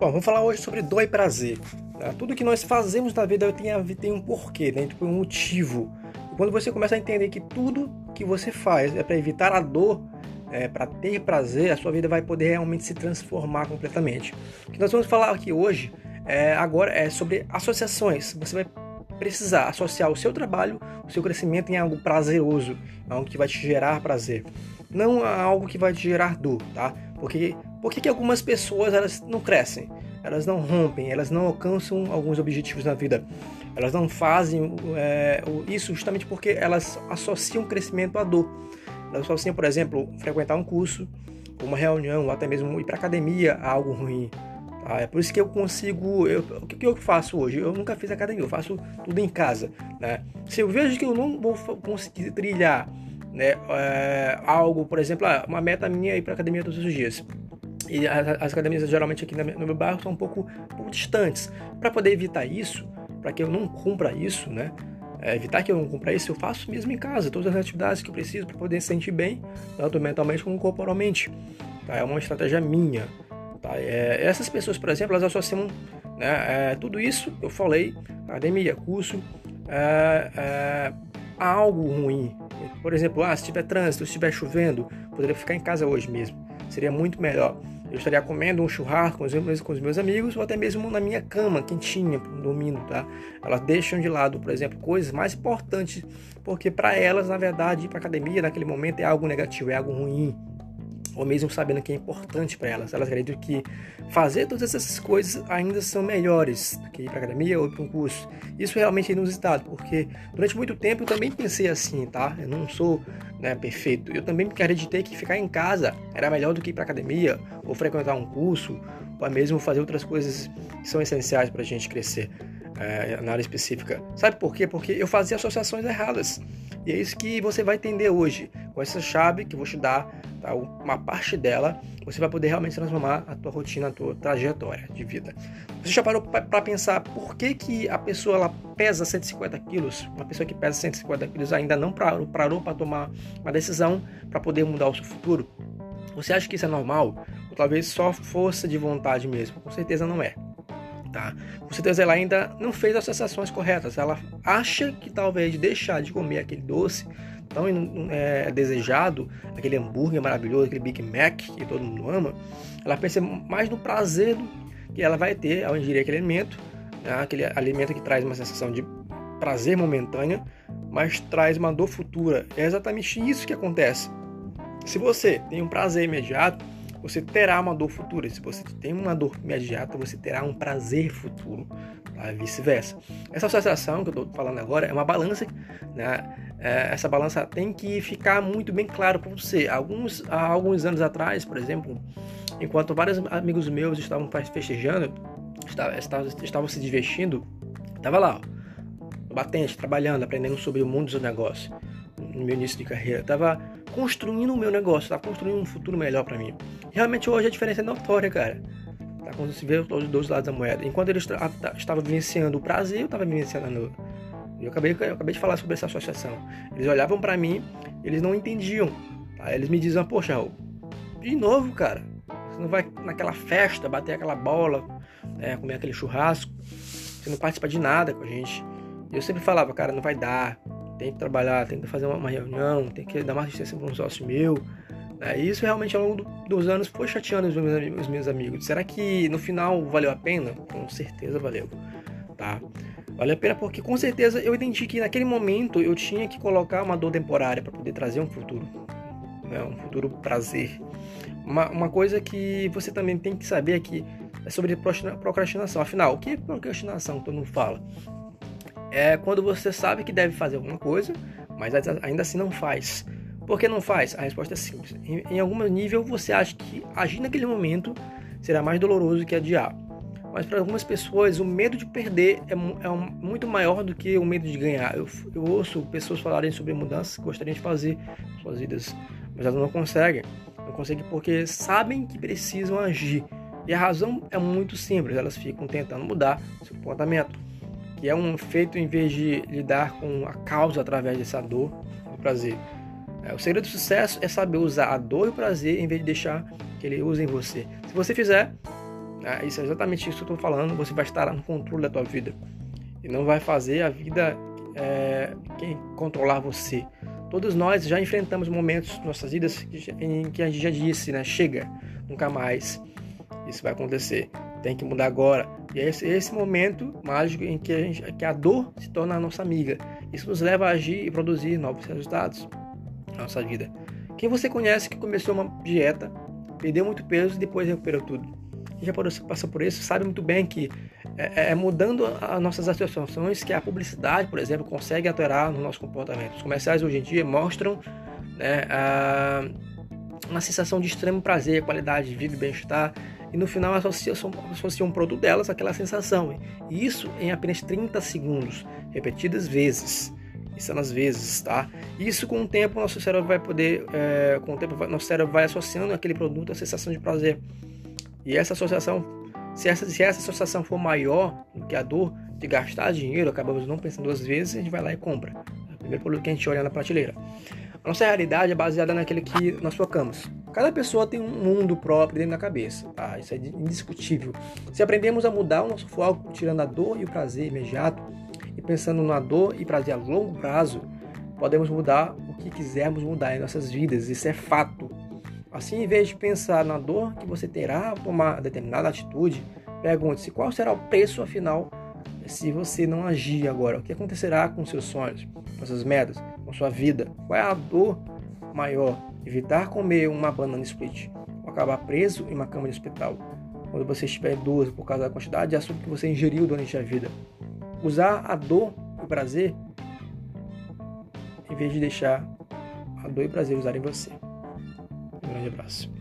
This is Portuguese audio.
Bom, vamos falar hoje sobre dor e prazer. Tá? Tudo que nós fazemos na vida tem, tem um porquê, né? tem um motivo. Quando você começa a entender que tudo que você faz é para evitar a dor, é, para ter prazer, a sua vida vai poder realmente se transformar completamente. O que nós vamos falar aqui hoje é, agora é sobre associações. Você vai precisar associar o seu trabalho, o seu crescimento em algo prazeroso, algo que vai te gerar prazer, não algo que vai te gerar dor, tá? Porque por que, que algumas pessoas elas não crescem? Elas não rompem, elas não alcançam alguns objetivos na vida. Elas não fazem é, isso justamente porque elas associam crescimento à dor. Elas associam, por exemplo, frequentar um curso, uma reunião, ou até mesmo ir para academia a algo ruim. Tá? É por isso que eu consigo. Eu, o que eu faço hoje? Eu nunca fiz academia, eu faço tudo em casa. Né? Se eu vejo que eu não vou conseguir trilhar né, é, algo, por exemplo, ah, uma meta minha é ir para academia todos os dias e as, as academias geralmente aqui no meu bairro são um pouco, um pouco distantes. Para poder evitar isso, para que eu não cumpra isso, né? É, evitar que eu não cumpra isso, eu faço mesmo em casa, todas as atividades que eu preciso para poder se sentir bem, tanto mentalmente como corporalmente. Tá? É uma estratégia minha. Tá? É, essas pessoas, por exemplo, elas associam né, é, tudo isso, eu falei, academia, curso, é, é, a algo ruim. Por exemplo, ah, se tiver trânsito, se estiver chovendo, poderia ficar em casa hoje mesmo. Seria muito melhor eu estaria comendo um churrasco com os, meus, com os meus amigos ou até mesmo na minha cama, quentinha, dormindo, tá? Elas deixam de lado, por exemplo, coisas mais importantes, porque para elas, na verdade, ir para academia naquele momento é algo negativo, é algo ruim, ou mesmo sabendo que é importante para elas. Elas acreditam que fazer todas essas coisas ainda são melhores do que ir para academia ou para um curso. Isso realmente é inusitado, porque durante muito tempo eu também pensei assim, tá? Eu não sou né, perfeito. Eu também acreditei que ficar em casa era melhor do que ir para academia ou frequentar um curso, ou mesmo fazer outras coisas que são essenciais para a gente crescer é, na área específica. Sabe por quê? Porque eu fazia associações erradas. E é isso que você vai entender hoje. Com essa chave que eu vou te dar, tá? uma parte dela, você vai poder realmente transformar a tua rotina, a tua trajetória de vida. Você já parou para pensar por que, que a pessoa ela pesa 150 quilos? Uma pessoa que pesa 150 quilos ainda não parou para tomar uma decisão para poder mudar o seu futuro? Você acha que isso é normal? Ou talvez só força de vontade mesmo? Com certeza não é tá? Com certeza ela ainda não fez as sensações corretas. Ela acha que talvez deixar de comer aquele doce tão é, desejado, aquele hambúrguer maravilhoso, aquele Big Mac que todo mundo ama, ela pensa mais no prazer que ela vai ter ao ingerir aquele alimento, né? aquele alimento que traz uma sensação de prazer momentânea, mas traz uma dor futura. É exatamente isso que acontece. Se você tem um prazer imediato, você terá uma dor futura. Se você tem uma dor imediata, você terá um prazer futuro, tá? vice-versa. Essa associação que eu estou falando agora é uma balança, né? É, essa balança tem que ficar muito bem claro para você. Alguns, há alguns anos atrás, por exemplo, enquanto vários amigos meus estavam festejando, estavam, estavam se divertindo, estava lá, ó, batente, trabalhando, aprendendo sobre o mundo dos negócios no meu início de carreira. Estava construindo o meu negócio, estava construindo um futuro melhor para mim. Realmente hoje a diferença é notória, cara. Tá? Quando se vê os dois lados da moeda. Enquanto ele estava vivenciando o prazer, eu estava vivenciando. Eu acabei, eu acabei de falar sobre essa associação. Eles olhavam para mim, eles não entendiam. Tá? Eles me diziam, poxa, Raul, de novo, cara. Você não vai naquela festa, bater aquela bola, né, comer aquele churrasco. Você não participa de nada com a gente. Eu sempre falava, cara, não vai dar tem que trabalhar, tem que fazer uma, reunião, tem que dar uma assistência para um sócio meu. É, e isso realmente ao longo dos anos foi chateando os meus, os meus amigos. Será que no final valeu a pena? Com certeza valeu. Tá? Valeu a pena porque com certeza eu entendi que naquele momento eu tinha que colocar uma dor temporária para poder trazer um futuro. Né? Um futuro prazer. Uma, uma coisa que você também tem que saber é que é sobre procrastinação. Afinal, o que é procrastinação? Todo mundo fala é quando você sabe que deve fazer alguma coisa, mas ainda assim não faz. Por que não faz? A resposta é simples. Em, em algum nível você acha que agir naquele momento será mais doloroso que adiar. Mas para algumas pessoas o medo de perder é, é um, muito maior do que o medo de ganhar. Eu, eu ouço pessoas falarem sobre mudanças que gostariam de fazer suas vidas, mas elas não conseguem. Não conseguem porque sabem que precisam agir. E a razão é muito simples, elas ficam tentando mudar seu comportamento que é um feito em vez de lidar com a causa através dessa dor e prazer. É, o segredo do sucesso é saber usar a dor e o prazer em vez de deixar que ele use em você. Se você fizer, Ah, isso é exatamente isso que eu estou falando. Você vai estar no controle da tua vida e não vai fazer a vida é, controlar você. Todos nós já enfrentamos momentos em nossas vidas em que a gente já disse, né? Chega, nunca mais. Isso vai acontecer. Tem que mudar agora. E é esse, esse momento mágico em que a, gente, que a dor se torna a nossa amiga. Isso nos leva a agir e produzir novos resultados na nossa vida. Quem você conhece que começou uma dieta, perdeu muito peso e depois recuperou tudo? Quem já passou por isso sabe muito bem que é, é, é mudando as nossas associações que a publicidade, por exemplo, consegue alterar no nosso comportamento. Os comerciais hoje em dia mostram né, a, uma sensação de extremo prazer, qualidade de vida e bem-estar e no final associam, associam um produto delas àquela sensação. E isso em apenas 30 segundos, repetidas vezes. Isso nas vezes, tá? Isso com o tempo nosso cérebro vai poder, é, com o tempo nosso cérebro vai associando aquele produto à sensação de prazer. E essa associação, se essa, se essa associação for maior do que a dor de gastar dinheiro, acabamos não pensando duas vezes, a gente vai lá e compra. É o primeiro produto que a gente olha na prateleira. A nossa realidade é baseada naquele que nós focamos. Cada pessoa tem um mundo próprio dentro da cabeça, tá? Isso é indiscutível. Se aprendemos a mudar o nosso foco, tirando a dor e o prazer imediato, e pensando na dor e prazer a longo prazo, podemos mudar o que quisermos mudar em nossas vidas. Isso é fato. Assim, em vez de pensar na dor que você terá ao tomar determinada atitude, pergunte-se qual será o preço afinal se você não agir agora. O que acontecerá com seus sonhos, com suas metas, com sua vida? Qual é a dor maior? Evitar comer uma banana split ou acabar preso em uma cama de hospital quando você estiver dúvida por causa da quantidade de açúcar que você ingeriu durante a vida. Usar a dor e o prazer em vez de deixar a dor e o prazer usarem você. Um grande abraço.